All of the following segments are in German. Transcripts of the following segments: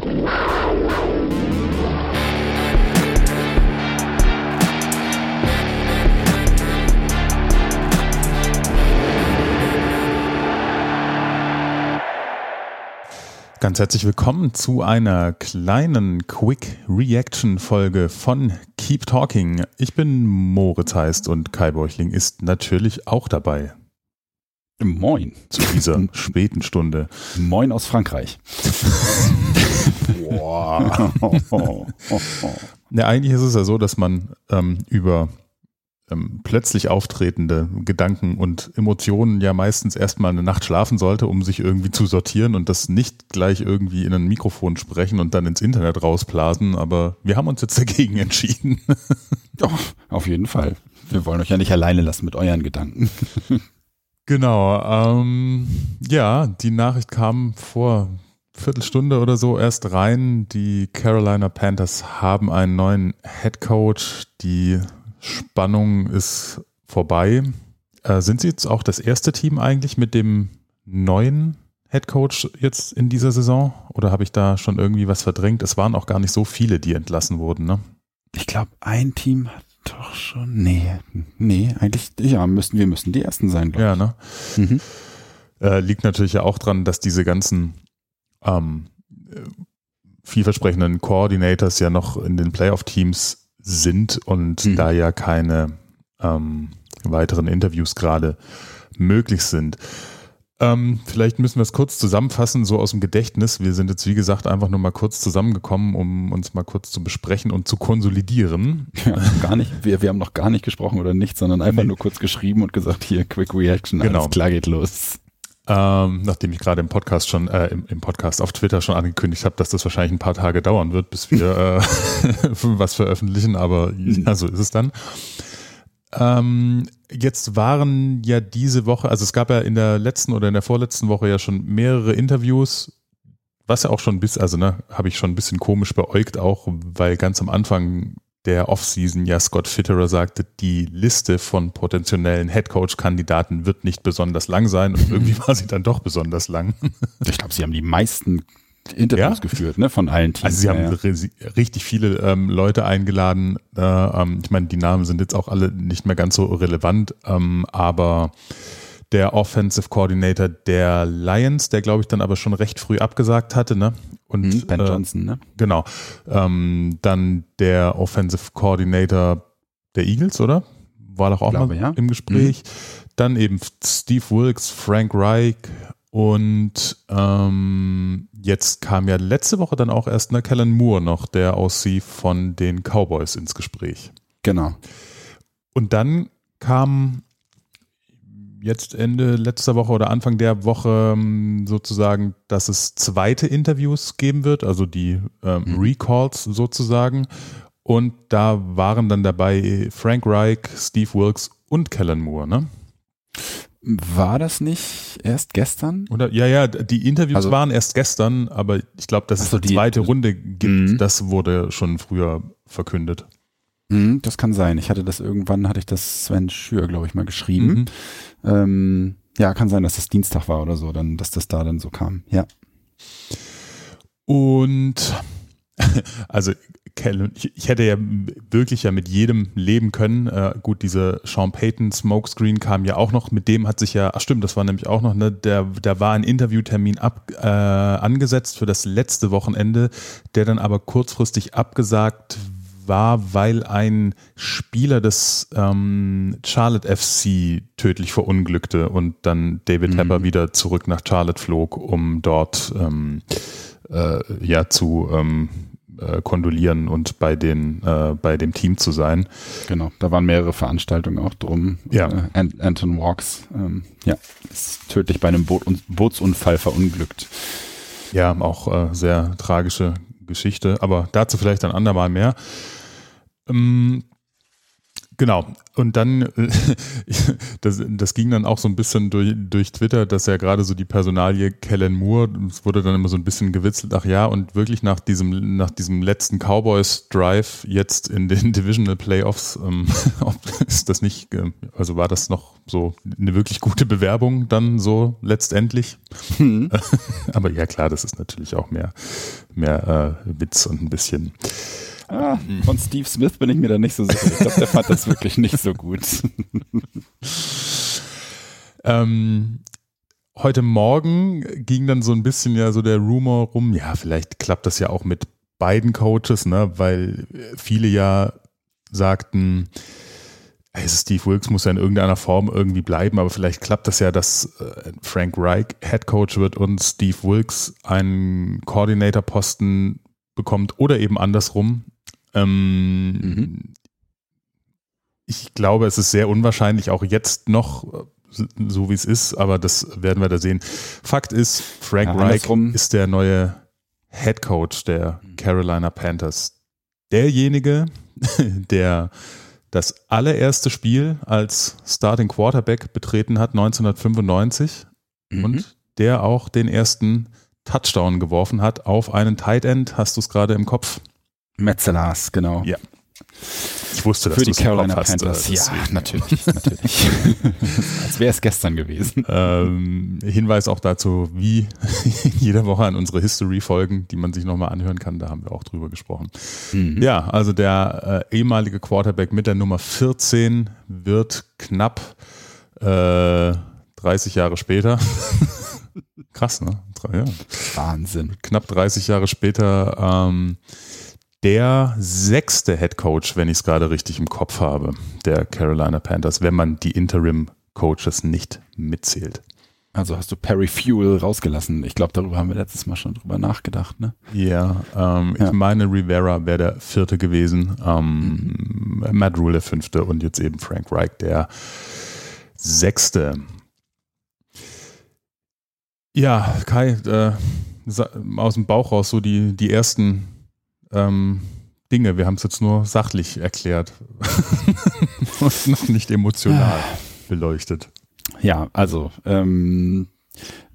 Ganz herzlich willkommen zu einer kleinen Quick Reaction Folge von Keep Talking. Ich bin Moritz Heist und Kai Beuchling ist natürlich auch dabei. Moin. Zu dieser späten Stunde. Moin aus Frankreich. Boah. ja, eigentlich ist es ja so, dass man ähm, über ähm, plötzlich auftretende Gedanken und Emotionen ja meistens erstmal eine Nacht schlafen sollte, um sich irgendwie zu sortieren und das nicht gleich irgendwie in ein Mikrofon sprechen und dann ins Internet rausblasen. Aber wir haben uns jetzt dagegen entschieden. Doch, auf jeden Fall. Wir wollen euch ja nicht alleine lassen mit euren Gedanken. genau. Ähm, ja, die Nachricht kam vor Viertelstunde oder so erst rein. Die Carolina Panthers haben einen neuen Head Coach. Die Spannung ist vorbei. Äh, sind Sie jetzt auch das erste Team eigentlich mit dem neuen Head Coach jetzt in dieser Saison? Oder habe ich da schon irgendwie was verdrängt? Es waren auch gar nicht so viele, die entlassen wurden, ne? Ich glaube, ein Team hat doch schon. Nee, nee, eigentlich, ja, müssen, wir müssen die ersten sein, glaube ich. Ja, ne? Mhm. Äh, liegt natürlich ja auch dran, dass diese ganzen ähm, vielversprechenden Coordinators ja noch in den Playoff-Teams sind und mhm. da ja keine ähm, weiteren Interviews gerade möglich sind. Ähm, vielleicht müssen wir es kurz zusammenfassen, so aus dem Gedächtnis. Wir sind jetzt, wie gesagt, einfach nur mal kurz zusammengekommen, um uns mal kurz zu besprechen und zu konsolidieren. Ja, gar nicht. Wir, wir haben noch gar nicht gesprochen oder nichts, sondern einfach nee. nur kurz geschrieben und gesagt, hier, Quick Reaction, genau. alles klar geht los. Ähm, nachdem ich gerade im Podcast schon, äh, im, im, Podcast auf Twitter schon angekündigt habe, dass das wahrscheinlich ein paar Tage dauern wird, bis wir äh, was veröffentlichen, aber ja, so ist es dann. Ähm, jetzt waren ja diese Woche, also es gab ja in der letzten oder in der vorletzten Woche ja schon mehrere Interviews, was ja auch schon bis, also ne, habe ich schon ein bisschen komisch beäugt, auch weil ganz am Anfang der Offseason ja Scott Fitterer sagte, die Liste von potenziellen Headcoach-Kandidaten wird nicht besonders lang sein und irgendwie war sie dann doch besonders lang. Ich glaube, sie haben die meisten Interviews ja? geführt, ne, von allen Teams. Also sie haben ja. richtig viele ähm, Leute eingeladen. Äh, ähm, ich meine, die Namen sind jetzt auch alle nicht mehr ganz so relevant, ähm, aber der Offensive Coordinator der Lions, der glaube ich dann aber schon recht früh abgesagt hatte, ne? Und mhm, Ben äh, Johnson, ne? Genau. Ähm, dann der Offensive Coordinator der Eagles, oder? War doch auch glaube, mal ja. im Gespräch. Mhm. Dann eben Steve Wilkes, Frank Reich und ähm, jetzt kam ja letzte Woche dann auch erst ne, Kellen Moore noch, der aussieht von den Cowboys ins Gespräch. Genau. Und dann kam jetzt Ende letzter Woche oder Anfang der Woche ähm, sozusagen, dass es zweite Interviews geben wird, also die ähm, mhm. Recalls sozusagen. Und da waren dann dabei Frank Reich, Steve Wilkes und Kellen Moore, ne? War das nicht erst gestern? Oder ja, ja, die Interviews also, waren erst gestern, aber ich glaube, dass es eine zweite Runde gibt, mhm. das wurde schon früher verkündet. Mhm, das kann sein. Ich hatte das irgendwann, hatte ich das Sven Schür, glaube ich, mal geschrieben. Mhm. Ähm, ja, kann sein, dass das Dienstag war oder so, dann, dass das da dann so kam. Ja. Und also ich, hätte ja wirklich ja mit jedem leben können. Äh, gut, diese Sean Payton Smokescreen kam ja auch noch. Mit dem hat sich ja, ach stimmt, das war nämlich auch noch, ne, der, da war ein Interviewtermin ab, äh, angesetzt für das letzte Wochenende, der dann aber kurzfristig abgesagt war, weil ein Spieler des ähm, Charlotte FC tödlich verunglückte und dann David mhm. wieder zurück nach Charlotte flog, um dort ähm, äh, ja zu ähm, äh, kondolieren und bei den äh, bei dem Team zu sein. Genau, da waren mehrere Veranstaltungen auch drum. Ja. Äh, Anton Walks, ähm, ja, ist tödlich bei einem Boot Bootsunfall verunglückt. Ja, auch äh, sehr tragische Geschichte, aber dazu vielleicht ein andermal mehr. Ähm, Genau. Und dann, das, das ging dann auch so ein bisschen durch, durch Twitter, dass ja gerade so die Personalie Kellen Moore, es wurde dann immer so ein bisschen gewitzelt, ach ja, und wirklich nach diesem, nach diesem letzten Cowboys-Drive jetzt in den Divisional Playoffs, ähm, ist das nicht, also war das noch so eine wirklich gute Bewerbung dann so letztendlich? Mhm. Aber ja klar, das ist natürlich auch mehr, mehr äh, Witz und ein bisschen Ah, von Steve Smith bin ich mir da nicht so sicher. Ich glaube, der fand das wirklich nicht so gut. ähm, heute Morgen ging dann so ein bisschen ja so der Rumor rum, ja, vielleicht klappt das ja auch mit beiden Coaches, ne, weil viele ja sagten, Steve Wilkes muss ja in irgendeiner Form irgendwie bleiben, aber vielleicht klappt das ja, dass äh, Frank Reich Head Coach wird und Steve Wilkes einen Coordinator-Posten bekommt oder eben andersrum. Ähm, mhm. Ich glaube, es ist sehr unwahrscheinlich, auch jetzt noch, so wie es ist, aber das werden wir da sehen. Fakt ist, Frank ja, Reich ist der neue Head Coach der mhm. Carolina Panthers. Derjenige, der das allererste Spiel als Starting Quarterback betreten hat 1995 mhm. und der auch den ersten Touchdown geworfen hat auf einen Tight End. Hast du es gerade im Kopf? Metzelas, genau. Ja. Ich wusste, dass Für die Carolina hast, Panthers. Äh, ja, natürlich, natürlich. Als wäre es gestern gewesen. Ähm, Hinweis auch dazu, wie jede Woche an unsere History-Folgen, die man sich nochmal anhören kann, da haben wir auch drüber gesprochen. Mhm. Ja, also der äh, ehemalige Quarterback mit der Nummer 14 wird knapp äh, 30 Jahre später. Krass, ne? Ja. Wahnsinn. Knapp 30 Jahre später ähm, der sechste Head Coach, wenn ich es gerade richtig im Kopf habe, der Carolina Panthers, wenn man die Interim Coaches nicht mitzählt. Also hast du Perry Fuel rausgelassen. Ich glaube, darüber haben wir letztes Mal schon drüber nachgedacht, ne? Ja, ähm, ja. ich meine, Rivera wäre der vierte gewesen, ähm, mhm. Matt Rule der fünfte und jetzt eben Frank Reich der sechste. Ja, Kai, äh, aus dem Bauch raus so die, die ersten ähm, Dinge. Wir haben es jetzt nur sachlich erklärt und noch nicht emotional beleuchtet. Ja, also ähm,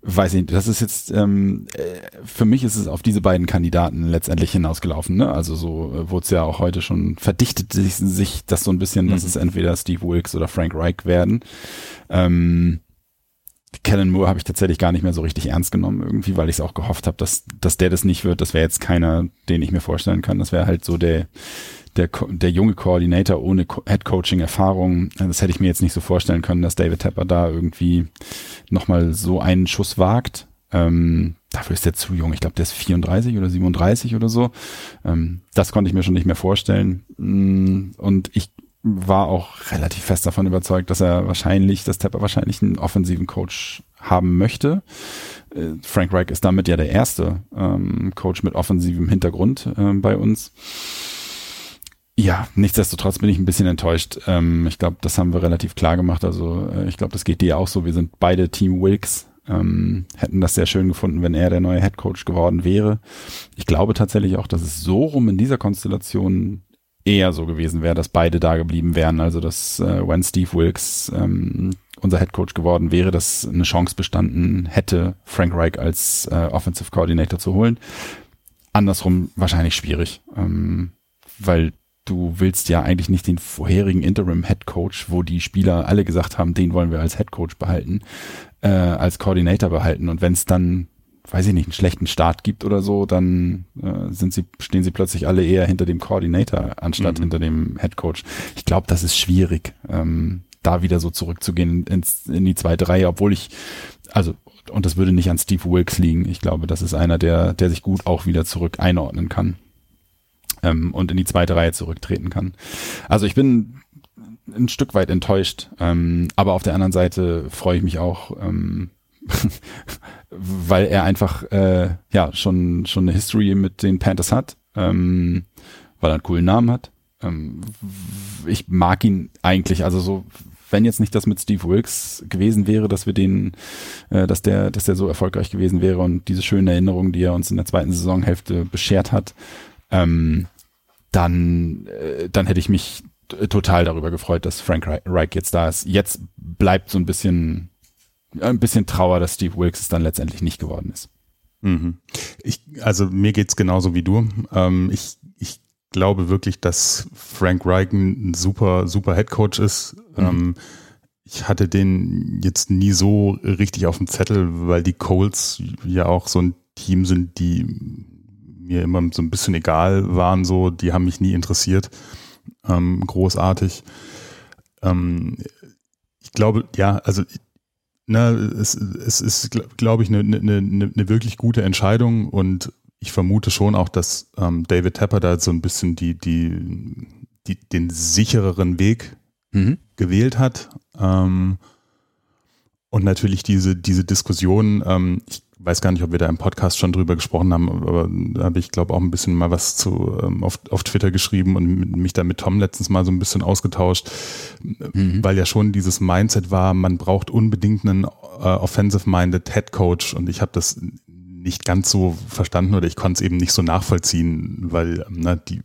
weiß ich nicht, das ist jetzt, ähm, äh, für mich ist es auf diese beiden Kandidaten letztendlich hinausgelaufen. Ne? Also so äh, wurde es ja auch heute schon verdichtet sich, sich das so ein bisschen, mhm. dass es entweder Steve Wilkes oder Frank Reich werden. Ähm, Kellen Moore habe ich tatsächlich gar nicht mehr so richtig ernst genommen, irgendwie, weil ich es auch gehofft habe, dass, dass der das nicht wird. Das wäre jetzt keiner, den ich mir vorstellen kann. Das wäre halt so der, der, der junge Koordinator ohne Head-Coaching-Erfahrung. Das hätte ich mir jetzt nicht so vorstellen können, dass David Tepper da irgendwie nochmal so einen Schuss wagt. Ähm, dafür ist der zu jung. Ich glaube, der ist 34 oder 37 oder so. Ähm, das konnte ich mir schon nicht mehr vorstellen. Mm, und ich war auch relativ fest davon überzeugt, dass er wahrscheinlich, dass Tepper wahrscheinlich einen offensiven Coach haben möchte. Äh, Frank Reich ist damit ja der erste ähm, Coach mit offensivem Hintergrund äh, bei uns. Ja, nichtsdestotrotz bin ich ein bisschen enttäuscht. Ähm, ich glaube, das haben wir relativ klar gemacht. Also äh, ich glaube, das geht dir auch so. Wir sind beide Team Wilkes. Ähm, hätten das sehr schön gefunden, wenn er der neue Head Coach geworden wäre. Ich glaube tatsächlich auch, dass es so rum in dieser Konstellation eher so gewesen wäre, dass beide da geblieben wären. Also dass äh, wenn Steve Wilkes ähm, unser Head Coach geworden wäre, dass eine Chance bestanden hätte, Frank Reich als äh, Offensive Coordinator zu holen. Andersrum wahrscheinlich schwierig, ähm, weil du willst ja eigentlich nicht den vorherigen Interim Head Coach, wo die Spieler alle gesagt haben, den wollen wir als Head Coach behalten, äh, als Coordinator behalten. Und wenn es dann weiß ich nicht, einen schlechten Start gibt oder so, dann äh, sind sie, stehen sie plötzlich alle eher hinter dem Coordinator anstatt mhm. hinter dem Head Coach. Ich glaube, das ist schwierig, ähm, da wieder so zurückzugehen ins, in die zweite Reihe, obwohl ich, also, und das würde nicht an Steve Wilkes liegen. Ich glaube, das ist einer, der, der sich gut auch wieder zurück einordnen kann ähm, und in die zweite Reihe zurücktreten kann. Also ich bin ein Stück weit enttäuscht, ähm, aber auf der anderen Seite freue ich mich auch, ähm, weil er einfach äh, ja schon schon eine History mit den Panthers hat, ähm, weil er einen coolen Namen hat. Ähm, ich mag ihn eigentlich, also so wenn jetzt nicht das mit Steve Wilkes gewesen wäre, dass wir den, äh, dass der, dass der so erfolgreich gewesen wäre und diese schönen Erinnerungen, die er uns in der zweiten Saisonhälfte beschert hat, ähm, dann, äh, dann hätte ich mich total darüber gefreut, dass Frank Reich jetzt da ist. Jetzt bleibt so ein bisschen, ein bisschen Trauer, dass Steve Wilkes es dann letztendlich nicht geworden ist. Mhm. Ich, also mir geht's genauso wie du. Ähm, ich, ich glaube wirklich, dass Frank Reich ein super, super Head Coach ist. Mhm. Ähm, ich hatte den jetzt nie so richtig auf dem Zettel, weil die Colts ja auch so ein Team sind, die mir immer so ein bisschen egal waren, so, die haben mich nie interessiert. Ähm, großartig. Ähm, ich glaube, ja, also na, es, es ist, glaube ich, eine, eine, eine, eine wirklich gute Entscheidung und ich vermute schon auch, dass ähm, David Tepper da so ein bisschen die, die, die, den sichereren Weg mhm. gewählt hat. Ähm, und natürlich diese, diese Diskussion, ähm, ich weiß gar nicht, ob wir da im Podcast schon drüber gesprochen haben, aber da habe ich, glaube auch ein bisschen mal was zu ähm, auf, auf Twitter geschrieben und mich da mit Tom letztens mal so ein bisschen ausgetauscht, mhm. weil ja schon dieses Mindset war, man braucht unbedingt einen äh, offensive-minded Head Coach und ich habe das nicht ganz so verstanden oder ich konnte es eben nicht so nachvollziehen, weil ne, die,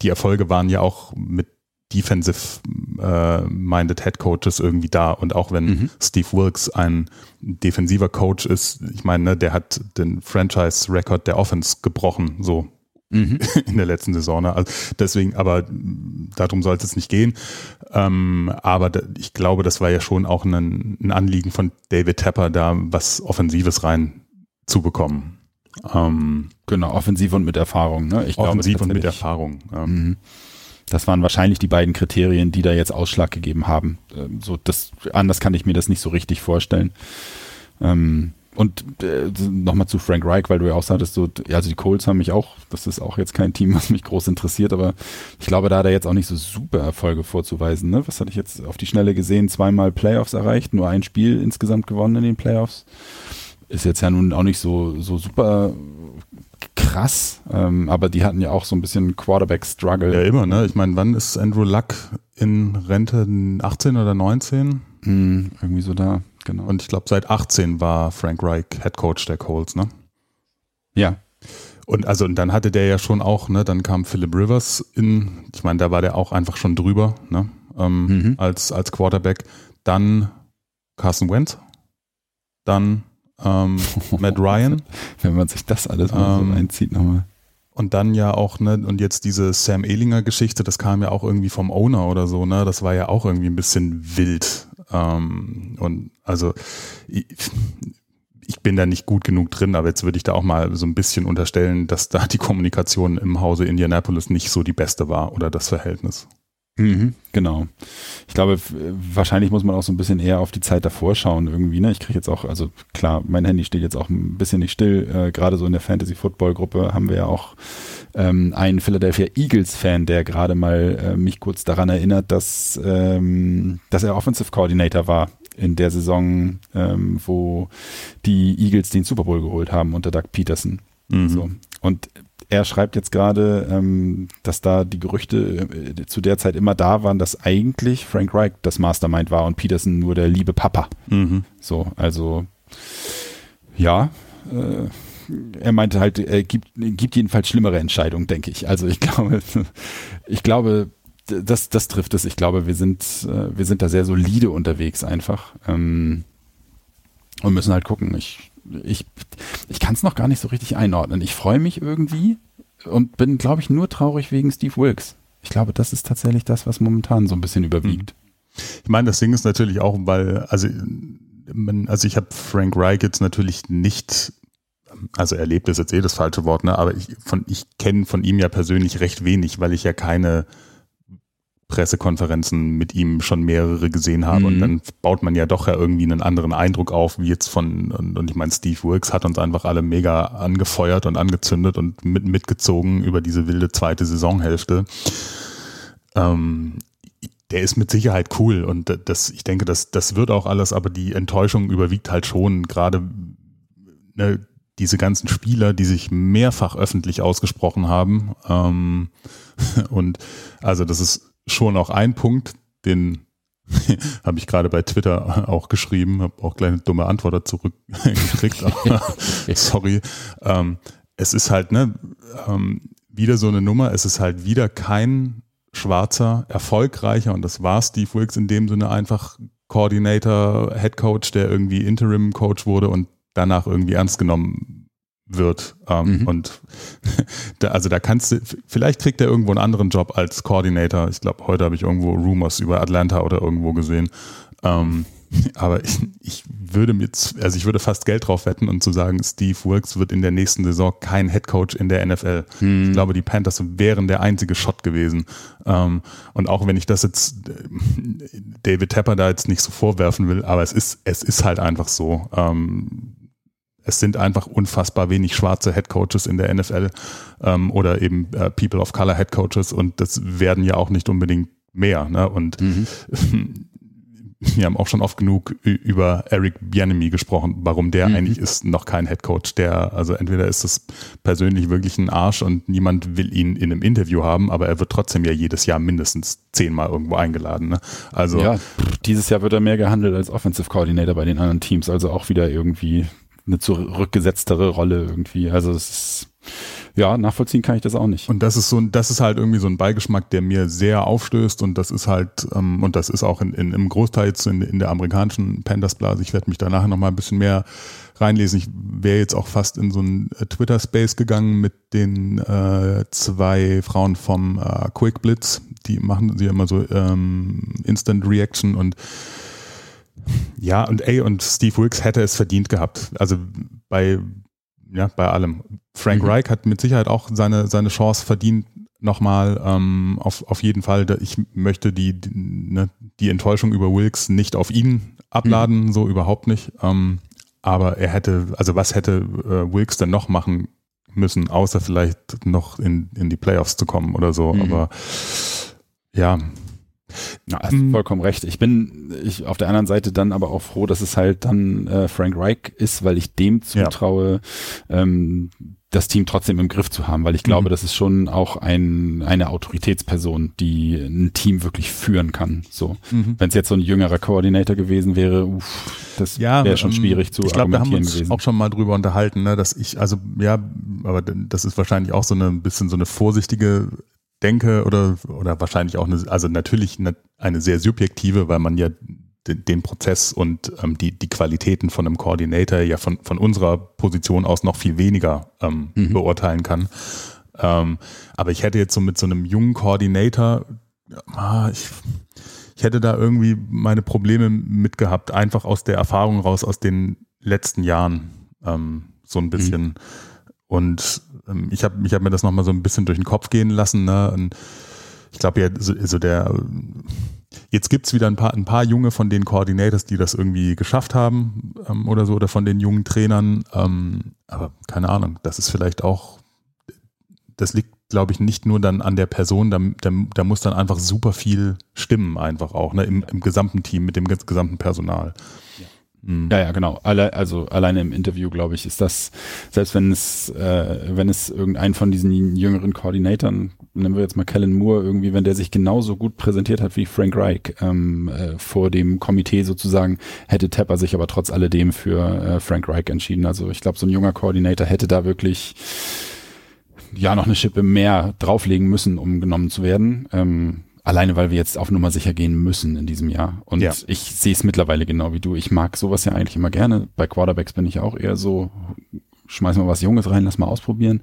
die Erfolge waren ja auch mit defensive-minded äh, Head Coaches irgendwie da. Und auch wenn mhm. Steve Wilkes ein defensiver Coach ist, ich meine, ne, der hat den Franchise-Record der Offense gebrochen, so mhm. in der letzten Saison. Ne? Also deswegen, aber darum soll es nicht gehen. Ähm, aber da, ich glaube, das war ja schon auch ein, ein Anliegen von David Tepper, da was Offensives rein zu bekommen. Ähm, genau, offensiv und mit Erfahrung. Ne? Ich offensiv glaube, und mit Erfahrung. Ja. Mhm. Das waren wahrscheinlich die beiden Kriterien, die da jetzt Ausschlag gegeben haben. Ähm, so, das, anders kann ich mir das nicht so richtig vorstellen. Ähm, und äh, nochmal zu Frank Reich, weil du ja auch sagtest, so, also die Colts haben mich auch, das ist auch jetzt kein Team, was mich groß interessiert, aber ich glaube, da hat er jetzt auch nicht so super Erfolge vorzuweisen. Ne? Was hatte ich jetzt auf die Schnelle gesehen? Zweimal Playoffs erreicht, nur ein Spiel insgesamt gewonnen in den Playoffs. Ist jetzt ja nun auch nicht so, so super krass, ähm, aber die hatten ja auch so ein bisschen Quarterback-Struggle. Ja, immer, ne? Ich meine, wann ist Andrew Luck in Rente? 18 oder 19? Hm, irgendwie so da, genau. Und ich glaube, seit 18 war Frank Reich Head Coach der Colts, ne? Ja. Und also, und dann hatte der ja schon auch, ne, dann kam Philip Rivers in, ich meine, da war der auch einfach schon drüber, ne? Ähm, mhm. als, als Quarterback. Dann Carson Wentz. Dann ähm, Matt Ryan. Wenn man sich das alles mal ähm, so einzieht nochmal. Und dann ja auch, ne, und jetzt diese Sam Ehlinger Geschichte, das kam ja auch irgendwie vom Owner oder so, ne? Das war ja auch irgendwie ein bisschen wild. Ähm, und also ich, ich bin da nicht gut genug drin, aber jetzt würde ich da auch mal so ein bisschen unterstellen, dass da die Kommunikation im Hause Indianapolis nicht so die beste war oder das Verhältnis. Mhm, genau. Ich glaube, wahrscheinlich muss man auch so ein bisschen eher auf die Zeit davor schauen irgendwie. Ne? Ich kriege jetzt auch, also klar, mein Handy steht jetzt auch ein bisschen nicht still. Äh, Gerade so in der Fantasy-Football-Gruppe haben wir ja auch ähm, einen Philadelphia Eagles-Fan, der gerade mal äh, mich kurz daran erinnert, dass, ähm, dass er Offensive Coordinator war in der Saison, ähm, wo die Eagles den Super Bowl geholt haben unter Doug Peterson. Mhm. So. Und er schreibt jetzt gerade, ähm, dass da die Gerüchte äh, zu der Zeit immer da waren, dass eigentlich Frank Reich das Mastermind war und Peterson nur der liebe Papa. Mhm. So, also ja, äh, er meinte halt, er gibt, gibt jedenfalls schlimmere Entscheidungen, denke ich. Also ich glaube, ich glaube, das, das trifft es. Ich glaube, wir sind, äh, wir sind da sehr solide unterwegs einfach. Ähm, und müssen halt gucken. Ich ich, ich kann es noch gar nicht so richtig einordnen. Ich freue mich irgendwie und bin, glaube ich, nur traurig wegen Steve Wilkes. Ich glaube, das ist tatsächlich das, was momentan so ein bisschen überwiegt. Ich meine, das Ding ist natürlich auch, weil, also, also ich habe Frank Reich jetzt natürlich nicht, also erlebt ist jetzt eh das falsche Wort, ne? aber ich, ich kenne von ihm ja persönlich recht wenig, weil ich ja keine Pressekonferenzen mit ihm schon mehrere gesehen habe. Mhm. Und dann baut man ja doch ja irgendwie einen anderen Eindruck auf, wie jetzt von, und, und ich meine, Steve Wilkes hat uns einfach alle mega angefeuert und angezündet und mit, mitgezogen über diese wilde zweite Saisonhälfte. Ähm, der ist mit Sicherheit cool und das, ich denke, das, das wird auch alles, aber die Enttäuschung überwiegt halt schon, gerade ne, diese ganzen Spieler, die sich mehrfach öffentlich ausgesprochen haben. Ähm, und also das ist schon auch ein Punkt, den habe ich gerade bei Twitter auch geschrieben, habe auch gleich eine dumme Antwort zurückgekriegt. sorry. Ähm, es ist halt ne, ähm, wieder so eine Nummer, es ist halt wieder kein schwarzer, erfolgreicher, und das war Steve Wilkes in dem Sinne einfach Coordinator, Head Coach, der irgendwie Interim Coach wurde und danach irgendwie ernst genommen wird. Ähm, mhm. Und da, also da kannst du, vielleicht kriegt er irgendwo einen anderen Job als Coordinator. Ich glaube, heute habe ich irgendwo Rumors über Atlanta oder irgendwo gesehen. Ähm, aber ich, ich würde mit, also ich würde fast Geld drauf wetten und zu sagen, Steve Wilkes wird in der nächsten Saison kein Head Coach in der NFL. Hm. Ich glaube, die Panthers wären der einzige Shot gewesen. Ähm, und auch wenn ich das jetzt äh, David Tepper da jetzt nicht so vorwerfen will, aber es ist, es ist halt einfach so. Es sind einfach unfassbar wenig schwarze Head Coaches in der NFL ähm, oder eben äh, People of Color Head Coaches und das werden ja auch nicht unbedingt mehr. Ne? Und mhm. wir haben auch schon oft genug über Eric Bianemi gesprochen, warum der mhm. eigentlich ist noch kein Head Coach. Der, also entweder ist es persönlich wirklich ein Arsch und niemand will ihn in einem Interview haben, aber er wird trotzdem ja jedes Jahr mindestens zehnmal irgendwo eingeladen. Ne? Also ja, dieses Jahr wird er mehr gehandelt als Offensive Coordinator bei den anderen Teams, also auch wieder irgendwie eine zurückgesetztere Rolle irgendwie. Also es ist ja, nachvollziehen kann ich das auch nicht. Und das ist so das ist halt irgendwie so ein Beigeschmack, der mir sehr aufstößt und das ist halt, ähm, und das ist auch in, in, im Großteil jetzt in, in der amerikanischen Pandas-Blase. Ich werde mich danach nochmal ein bisschen mehr reinlesen. Ich wäre jetzt auch fast in so einen Twitter-Space gegangen mit den äh, zwei Frauen vom äh, Quick Blitz. Die machen sie immer so ähm, Instant Reaction und ja, und ey, und Steve Wilkes hätte es verdient gehabt. Also bei, ja, bei allem. Frank mhm. Reich hat mit Sicherheit auch seine, seine Chance verdient, nochmal ähm, auf, auf jeden Fall. Ich möchte die, die, ne, die Enttäuschung über Wilkes nicht auf ihn abladen, mhm. so überhaupt nicht. Ähm, aber er hätte, also was hätte äh, Wilkes denn noch machen müssen, außer vielleicht noch in, in die Playoffs zu kommen oder so. Mhm. Aber ja, ja, hast mhm. vollkommen recht. Ich bin ich auf der anderen Seite dann aber auch froh, dass es halt dann äh, Frank Reich ist, weil ich dem zutraue, ja. ähm, das Team trotzdem im Griff zu haben, weil ich glaube, mhm. das ist schon auch ein, eine Autoritätsperson, die ein Team wirklich führen kann. So, mhm. wenn es jetzt so ein jüngerer Koordinator gewesen wäre, uff, das ja, wäre schon ähm, schwierig zu ich glaub, argumentieren wir haben uns gewesen. Auch schon mal drüber unterhalten, ne, dass ich, also ja, aber das ist wahrscheinlich auch so eine ein bisschen so eine vorsichtige denke oder, oder wahrscheinlich auch eine, also natürlich eine, eine sehr subjektive, weil man ja den, den Prozess und ähm, die, die Qualitäten von einem Coordinator ja von, von unserer Position aus noch viel weniger ähm, mhm. beurteilen kann. Ähm, aber ich hätte jetzt so mit so einem jungen Coordinator, ah, ich, ich hätte da irgendwie meine Probleme mit gehabt, einfach aus der Erfahrung raus, aus den letzten Jahren ähm, so ein bisschen. Mhm. Und ähm, ich habe ich hab mir das nochmal so ein bisschen durch den Kopf gehen lassen. Ne? Und ich glaube ja, so, so der jetzt gibt's wieder ein paar, ein paar junge von den Coordinators, die das irgendwie geschafft haben ähm, oder so, oder von den jungen Trainern. Ähm, aber keine Ahnung, das ist vielleicht auch, das liegt, glaube ich, nicht nur dann an der Person, da, da, da muss dann einfach super viel stimmen, einfach auch, ne, im, im gesamten Team, mit dem gesamten Personal. Ja. Mhm. Ja, ja, genau. Alle, also alleine im Interview, glaube ich, ist das, selbst wenn es, äh, wenn es irgendein von diesen jüngeren Koordinatoren, nehmen wir jetzt mal Kellen Moore, irgendwie, wenn der sich genauso gut präsentiert hat wie Frank Reich ähm, äh, vor dem Komitee sozusagen, hätte Tepper sich aber trotz alledem für äh, Frank Reich entschieden. Also ich glaube, so ein junger Koordinator hätte da wirklich ja noch eine Schippe mehr drauflegen müssen, um genommen zu werden. Ähm, Alleine, weil wir jetzt auf Nummer sicher gehen müssen in diesem Jahr. Und ja. ich sehe es mittlerweile genau wie du. Ich mag sowas ja eigentlich immer gerne. Bei Quarterbacks bin ich auch eher so, schmeiß mal was Junges rein, lass mal ausprobieren.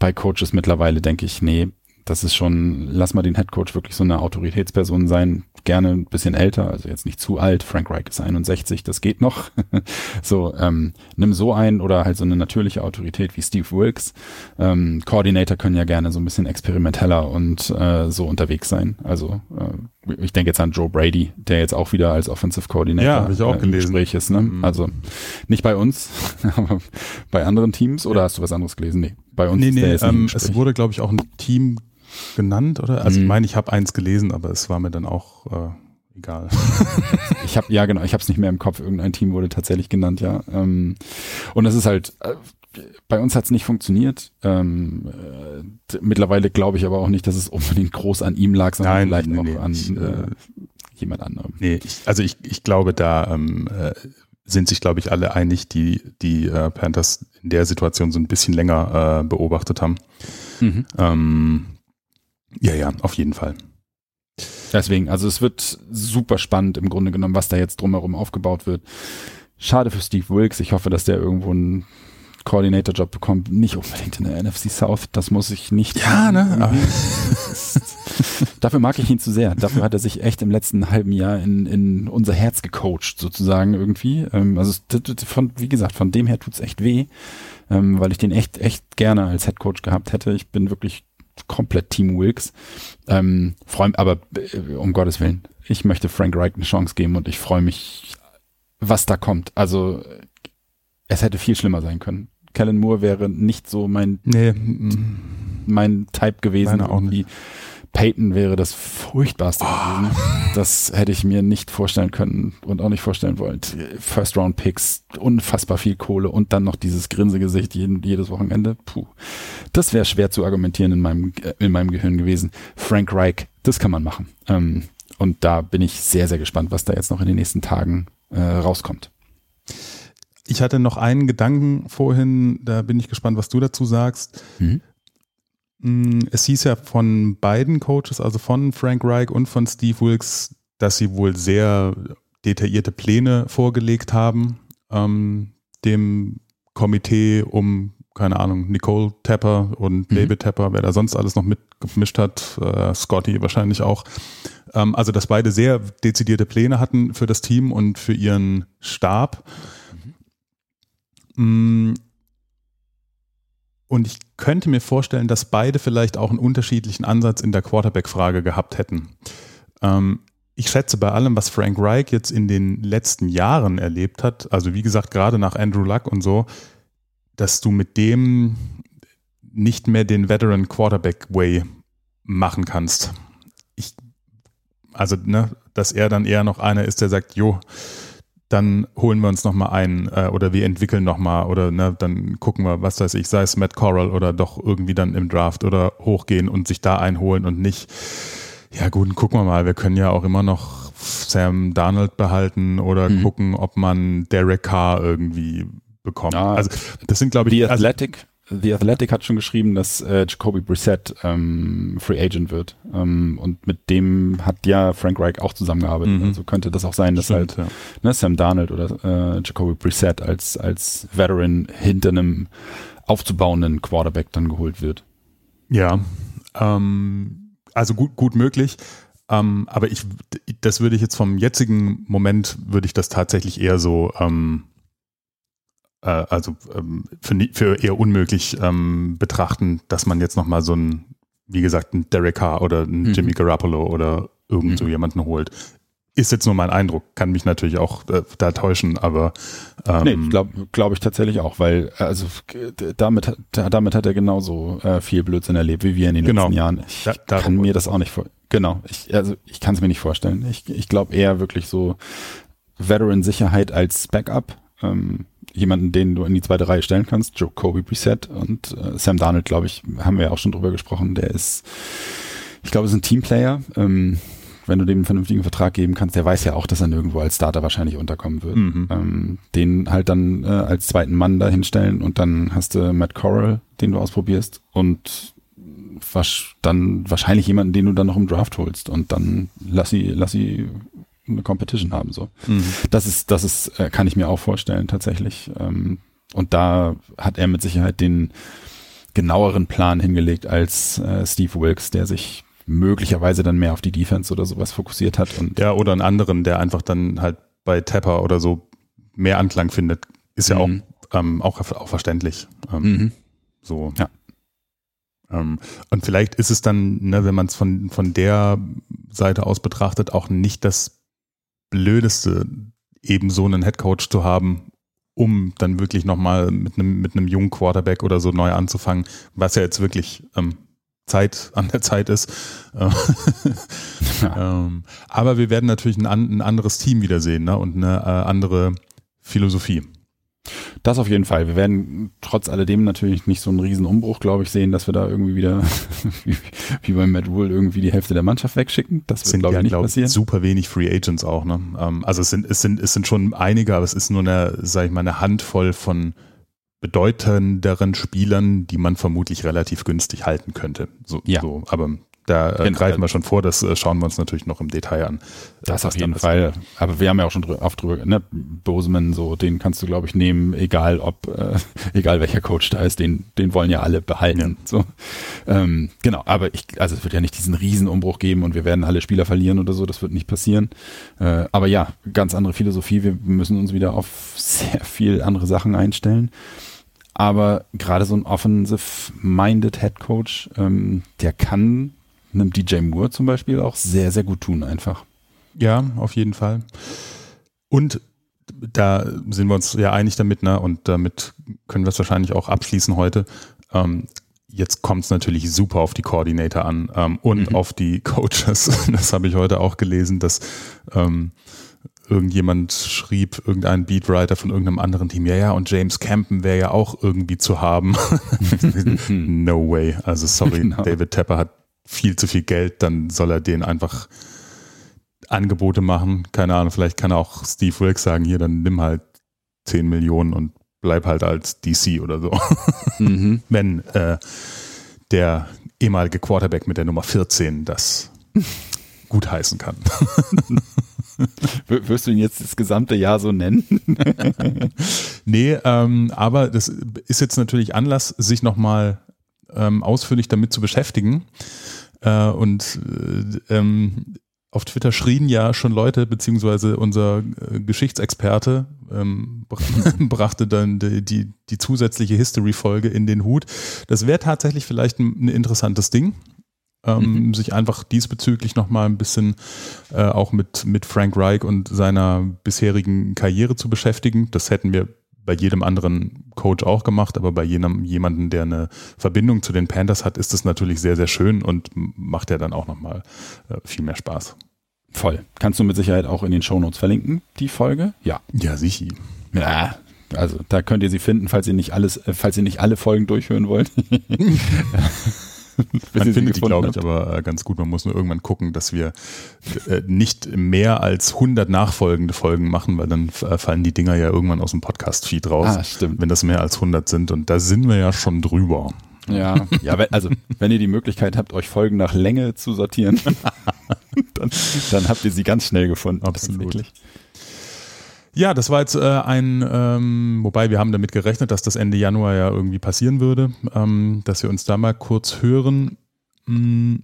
Bei Coaches mittlerweile denke ich, nee, das ist schon, lass mal den Headcoach wirklich so eine Autoritätsperson sein, gerne ein bisschen älter, also jetzt nicht zu alt. Frank Reich ist 61, das geht noch. so, ähm, nimm so einen oder halt so eine natürliche Autorität wie Steve Wilkes. Ähm, Coordinator können ja gerne so ein bisschen experimenteller und äh, so unterwegs sein. Also äh, ich denke jetzt an Joe Brady, der jetzt auch wieder als Offensive Coordinator ja, ich auch äh, im Gespräch ist. Ne? Mhm. Also nicht bei uns, aber bei anderen Teams. Oder hast du was anderes gelesen? Nee, bei uns. Nee, nee, ähm, es wurde, glaube ich, auch ein Team genannt, oder? Also mhm. ich meine, ich habe eins gelesen, aber es war mir dann auch äh, egal. ich habe ja genau, ich habe es nicht mehr im Kopf. Irgendein Team wurde tatsächlich genannt, ja. Ähm, und es ist halt äh, bei uns hat es nicht funktioniert. Ähm, äh, mittlerweile glaube ich aber auch nicht, dass es unbedingt groß an ihm lag, sondern Nein, vielleicht nee, auch nee, an ich, äh, jemand anderem. Nee, ich, also ich, ich glaube, da ähm, äh, sind sich, glaube ich, alle einig, die die äh, Panthers in der Situation so ein bisschen länger äh, beobachtet haben. Mhm. Ähm, ja, ja, auf jeden Fall. Deswegen, also es wird super spannend im Grunde genommen, was da jetzt drumherum aufgebaut wird. Schade für Steve Wilkes. Ich hoffe, dass der irgendwo einen Coordinator-Job bekommt. Nicht unbedingt in der NFC South. Das muss ich nicht. Ja, ne? Dafür mag ich ihn zu sehr. Dafür hat er sich echt im letzten halben Jahr in, in unser Herz gecoacht, sozusagen irgendwie. Ähm, also von, wie gesagt, von dem her tut's echt weh, ähm, weil ich den echt, echt gerne als Head Coach gehabt hätte. Ich bin wirklich komplett Team Wilkes. Ähm, freu, aber äh, um Gottes Willen, ich möchte Frank Reich eine Chance geben und ich freue mich, was da kommt. Also es hätte viel schlimmer sein können. Kellen Moore wäre nicht so mein, nee. mein Type gewesen. Meine auch nicht. Peyton wäre das furchtbarste oh. gewesen. Das hätte ich mir nicht vorstellen können und auch nicht vorstellen wollen. First Round Picks, unfassbar viel Kohle und dann noch dieses Grinsegesicht jeden, jedes Wochenende. Puh. Das wäre schwer zu argumentieren in meinem, äh, in meinem Gehirn gewesen. Frank Reich, das kann man machen. Ähm, und da bin ich sehr, sehr gespannt, was da jetzt noch in den nächsten Tagen äh, rauskommt. Ich hatte noch einen Gedanken vorhin, da bin ich gespannt, was du dazu sagst. Mhm. Mm, es hieß ja von beiden Coaches, also von Frank Reich und von Steve Wilkes, dass sie wohl sehr detaillierte Pläne vorgelegt haben, ähm, dem Komitee um, keine Ahnung, Nicole Tapper und mhm. David Tapper, wer da sonst alles noch mitgemischt hat, äh, Scotty wahrscheinlich auch. Ähm, also, dass beide sehr dezidierte Pläne hatten für das Team und für ihren Stab. Mhm. Und ich könnte mir vorstellen, dass beide vielleicht auch einen unterschiedlichen Ansatz in der Quarterback-Frage gehabt hätten. Ähm, ich schätze bei allem, was Frank Reich jetzt in den letzten Jahren erlebt hat, also wie gesagt, gerade nach Andrew Luck und so, dass du mit dem nicht mehr den Veteran Quarterback Way machen kannst. Ich, also, ne, dass er dann eher noch einer ist, der sagt, jo, dann holen wir uns nochmal ein äh, oder wir entwickeln nochmal oder ne, dann gucken wir, was weiß ich, sei es Matt Corral oder doch irgendwie dann im Draft oder hochgehen und sich da einholen und nicht, ja gut, gucken wir mal, wir können ja auch immer noch Sam Darnold behalten oder mhm. gucken, ob man Derek Carr irgendwie bekommt. Ja, also das sind glaube ich die also Athletic The Athletic hat schon geschrieben, dass äh, Jacoby Brissett ähm, Free Agent wird. Ähm, und mit dem hat ja Frank Reich auch zusammengearbeitet. Mhm. Also könnte das auch sein, dass Stimmt, halt ja. ne, Sam Darnold oder äh, Jacoby Brissett als, als Veteran hinter einem aufzubauenden Quarterback dann geholt wird. Ja, ähm, also gut, gut möglich. Ähm, aber ich, das würde ich jetzt vom jetzigen Moment, würde ich das tatsächlich eher so ähm, äh, also ähm, für, für, eher unmöglich ähm, betrachten, dass man jetzt nochmal so ein, wie gesagt, ein Derek Carr oder ein mhm. Jimmy Garoppolo oder irgend so mhm. jemanden holt. Ist jetzt nur mein Eindruck, kann mich natürlich auch äh, da täuschen, aber ähm, nee, glaube glaub ich tatsächlich auch, weil also damit, damit hat er genauso äh, viel Blödsinn erlebt wie wir in den genau. letzten Jahren. Ich da, kann mir das auch nicht vor genau, ich, also ich kann es mir nicht vorstellen. Ich, ich glaube eher wirklich so Veteran-Sicherheit als Backup. Ähm, jemanden, den du in die zweite Reihe stellen kannst, Joe Kobe Preset und äh, Sam Darnold, glaube ich, haben wir ja auch schon drüber gesprochen. Der ist, ich glaube, ist ein Teamplayer. Ähm, wenn du dem einen vernünftigen Vertrag geben kannst, der weiß ja auch, dass er nirgendwo als Starter wahrscheinlich unterkommen wird. Mhm. Ähm, den halt dann äh, als zweiten Mann da hinstellen und dann hast du Matt Corral, den du ausprobierst und was, dann wahrscheinlich jemanden, den du dann noch im Draft holst und dann lass sie, lass sie eine Competition haben. So, mhm. das ist, das ist, äh, kann ich mir auch vorstellen tatsächlich. Ähm, und da hat er mit Sicherheit den genaueren Plan hingelegt als äh, Steve Wilkes, der sich möglicherweise dann mehr auf die Defense oder sowas fokussiert hat. Und ja, oder einen anderen, der einfach dann halt bei Tapper oder so mehr Anklang findet, ist ja mhm. auch, ähm, auch, auch verständlich. Ähm, mhm. So. Ja. Ähm, und vielleicht ist es dann, ne, wenn man es von, von der Seite aus betrachtet, auch nicht das Blödeste, eben so einen Headcoach zu haben, um dann wirklich nochmal mit einem, mit einem jungen Quarterback oder so neu anzufangen, was ja jetzt wirklich ähm, Zeit an der Zeit ist. ja. ähm, aber wir werden natürlich ein, ein, anderes Team wiedersehen ne? und eine äh, andere Philosophie. Das auf jeden Fall. Wir werden trotz alledem natürlich nicht so einen riesen Umbruch, glaube ich, sehen, dass wir da irgendwie wieder, wie, wie beim Matt Wool, irgendwie die Hälfte der Mannschaft wegschicken. Das wird, glaube ich, nicht glaub, passieren. super wenig Free Agents auch. Ne? Ähm, also es sind, es, sind, es sind schon einige, aber es ist nur eine, sage ich mal, eine Handvoll von bedeutenderen Spielern, die man vermutlich relativ günstig halten könnte. So, ja. So, aber Da äh, greifen wir schon vor, das äh, schauen wir uns natürlich noch im Detail an. Das auf jeden Fall. Aber wir haben ja auch schon drü oft drüber, ne, Boseman, so, den kannst du, glaube ich, nehmen, egal ob, äh, egal welcher Coach da ist, den, den wollen ja alle behalten. Ja. So. Ähm, genau, aber ich, also es wird ja nicht diesen Riesenumbruch geben und wir werden alle Spieler verlieren oder so, das wird nicht passieren. Äh, aber ja, ganz andere Philosophie, wir müssen uns wieder auf sehr viel andere Sachen einstellen. Aber gerade so ein offensive-minded Head Coach, ähm, der kann einem DJ Moore zum Beispiel auch sehr, sehr gut tun einfach. Ja, auf jeden Fall. Und da sind wir uns ja einig damit, ne? Und damit können wir es wahrscheinlich auch abschließen heute. Ähm, jetzt kommt es natürlich super auf die Koordinator an ähm, und mhm. auf die Coaches. Das habe ich heute auch gelesen, dass ähm, irgendjemand schrieb, irgendein Beatwriter von irgendeinem anderen Team, ja, ja, und James Campen wäre ja auch irgendwie zu haben. no way. Also sorry, genau. David Tepper hat viel zu viel Geld, dann soll er den einfach Angebote machen. Keine Ahnung, vielleicht kann auch Steve Wilkes sagen, hier, dann nimm halt 10 Millionen und bleib halt als DC oder so. Mhm. Wenn äh, der ehemalige Quarterback mit der Nummer 14 das gutheißen kann. Wirst du ihn jetzt das gesamte Jahr so nennen? nee, ähm, aber das ist jetzt natürlich Anlass, sich nochmal ähm, ausführlich damit zu beschäftigen. Äh, und äh, ähm, auf Twitter schrien ja schon Leute, beziehungsweise unser äh, Geschichtsexperte ähm, brachte dann die, die, die zusätzliche History-Folge in den Hut. Das wäre tatsächlich vielleicht ein, ein interessantes Ding. Ähm, mhm. sich einfach diesbezüglich nochmal ein bisschen äh, auch mit, mit Frank Reich und seiner bisherigen Karriere zu beschäftigen. Das hätten wir bei jedem anderen Coach auch gemacht, aber bei jenem, jemanden, der eine Verbindung zu den Panthers hat, ist das natürlich sehr, sehr schön und macht ja dann auch nochmal äh, viel mehr Spaß. Voll. Kannst du mit Sicherheit auch in den Shownotes verlinken, die Folge? Ja. Ja, sicher. Ja, also da könnt ihr sie finden, falls ihr nicht alles, äh, falls ihr nicht alle Folgen durchhören wollt. Man findet die, glaube ich, aber äh, ganz gut. Man muss nur irgendwann gucken, dass wir äh, nicht mehr als 100 nachfolgende Folgen machen, weil dann äh, fallen die Dinger ja irgendwann aus dem Podcast-Feed raus. Ah, stimmt. Wenn das mehr als 100 sind. Und da sind wir ja schon drüber. Ja, ja, also wenn ihr die Möglichkeit habt, euch Folgen nach Länge zu sortieren, dann, dann, habt ihr sie ganz schnell gefunden. Absolut. Ja, das war jetzt äh, ein, ähm, wobei wir haben damit gerechnet, dass das Ende Januar ja irgendwie passieren würde, ähm, dass wir uns da mal kurz hören. Hm,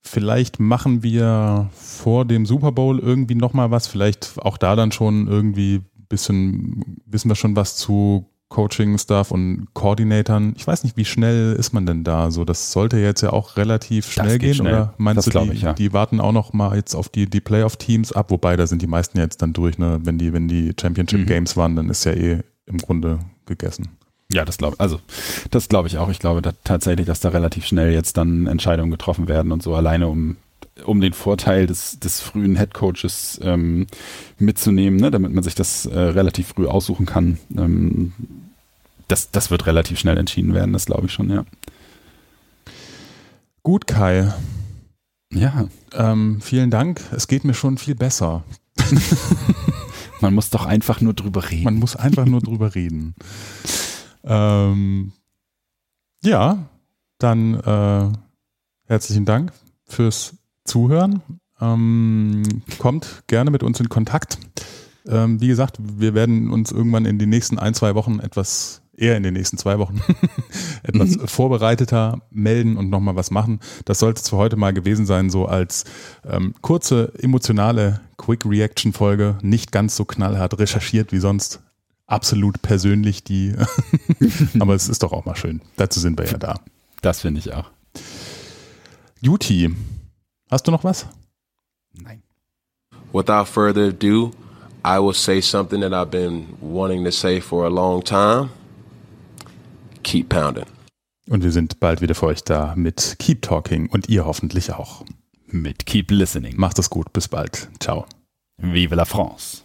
vielleicht machen wir vor dem Super Bowl irgendwie nochmal was, vielleicht auch da dann schon irgendwie bisschen, wissen wir schon was zu Coaching-Stuff und Koordinatoren. Ich weiß nicht, wie schnell ist man denn da? So, das sollte jetzt ja auch relativ schnell gehen. Schnell. Oder meinst das du, die, ich, ja. die warten auch noch mal jetzt auf die, die Playoff-Teams ab? Wobei, da sind die meisten jetzt dann durch. Ne? Wenn die, wenn die Championship-Games mhm. waren, dann ist ja eh im Grunde gegessen. Ja, das glaube also das glaube ich auch. Ich glaube da tatsächlich, dass da relativ schnell jetzt dann Entscheidungen getroffen werden und so alleine um um den Vorteil des, des frühen Headcoaches ähm, mitzunehmen, ne, damit man sich das äh, relativ früh aussuchen kann. Ähm, das, das wird relativ schnell entschieden werden, das glaube ich schon, ja. Gut, Kai. Ja. Ähm, vielen Dank. Es geht mir schon viel besser. Man muss doch einfach nur drüber reden. Man muss einfach nur drüber reden. Ähm, ja, dann äh, herzlichen Dank fürs Zuhören. Ähm, kommt gerne mit uns in Kontakt. Ähm, wie gesagt, wir werden uns irgendwann in den nächsten ein, zwei Wochen etwas, eher in den nächsten zwei Wochen, etwas mhm. vorbereiteter melden und nochmal was machen. Das sollte es für heute mal gewesen sein, so als ähm, kurze, emotionale Quick-Reaction-Folge. Nicht ganz so knallhart recherchiert wie sonst. Absolut persönlich die. Aber es ist doch auch mal schön. Dazu sind wir ja da. Das finde ich auch. Juti, Hast du noch was? Nein. Without further ado, I will say something that I've been wanting to say for a long time. Keep pounding. Und wir sind bald wieder für euch da mit Keep Talking und ihr hoffentlich auch. Mit Keep Listening. Macht es gut, bis bald. Ciao. Vive la France.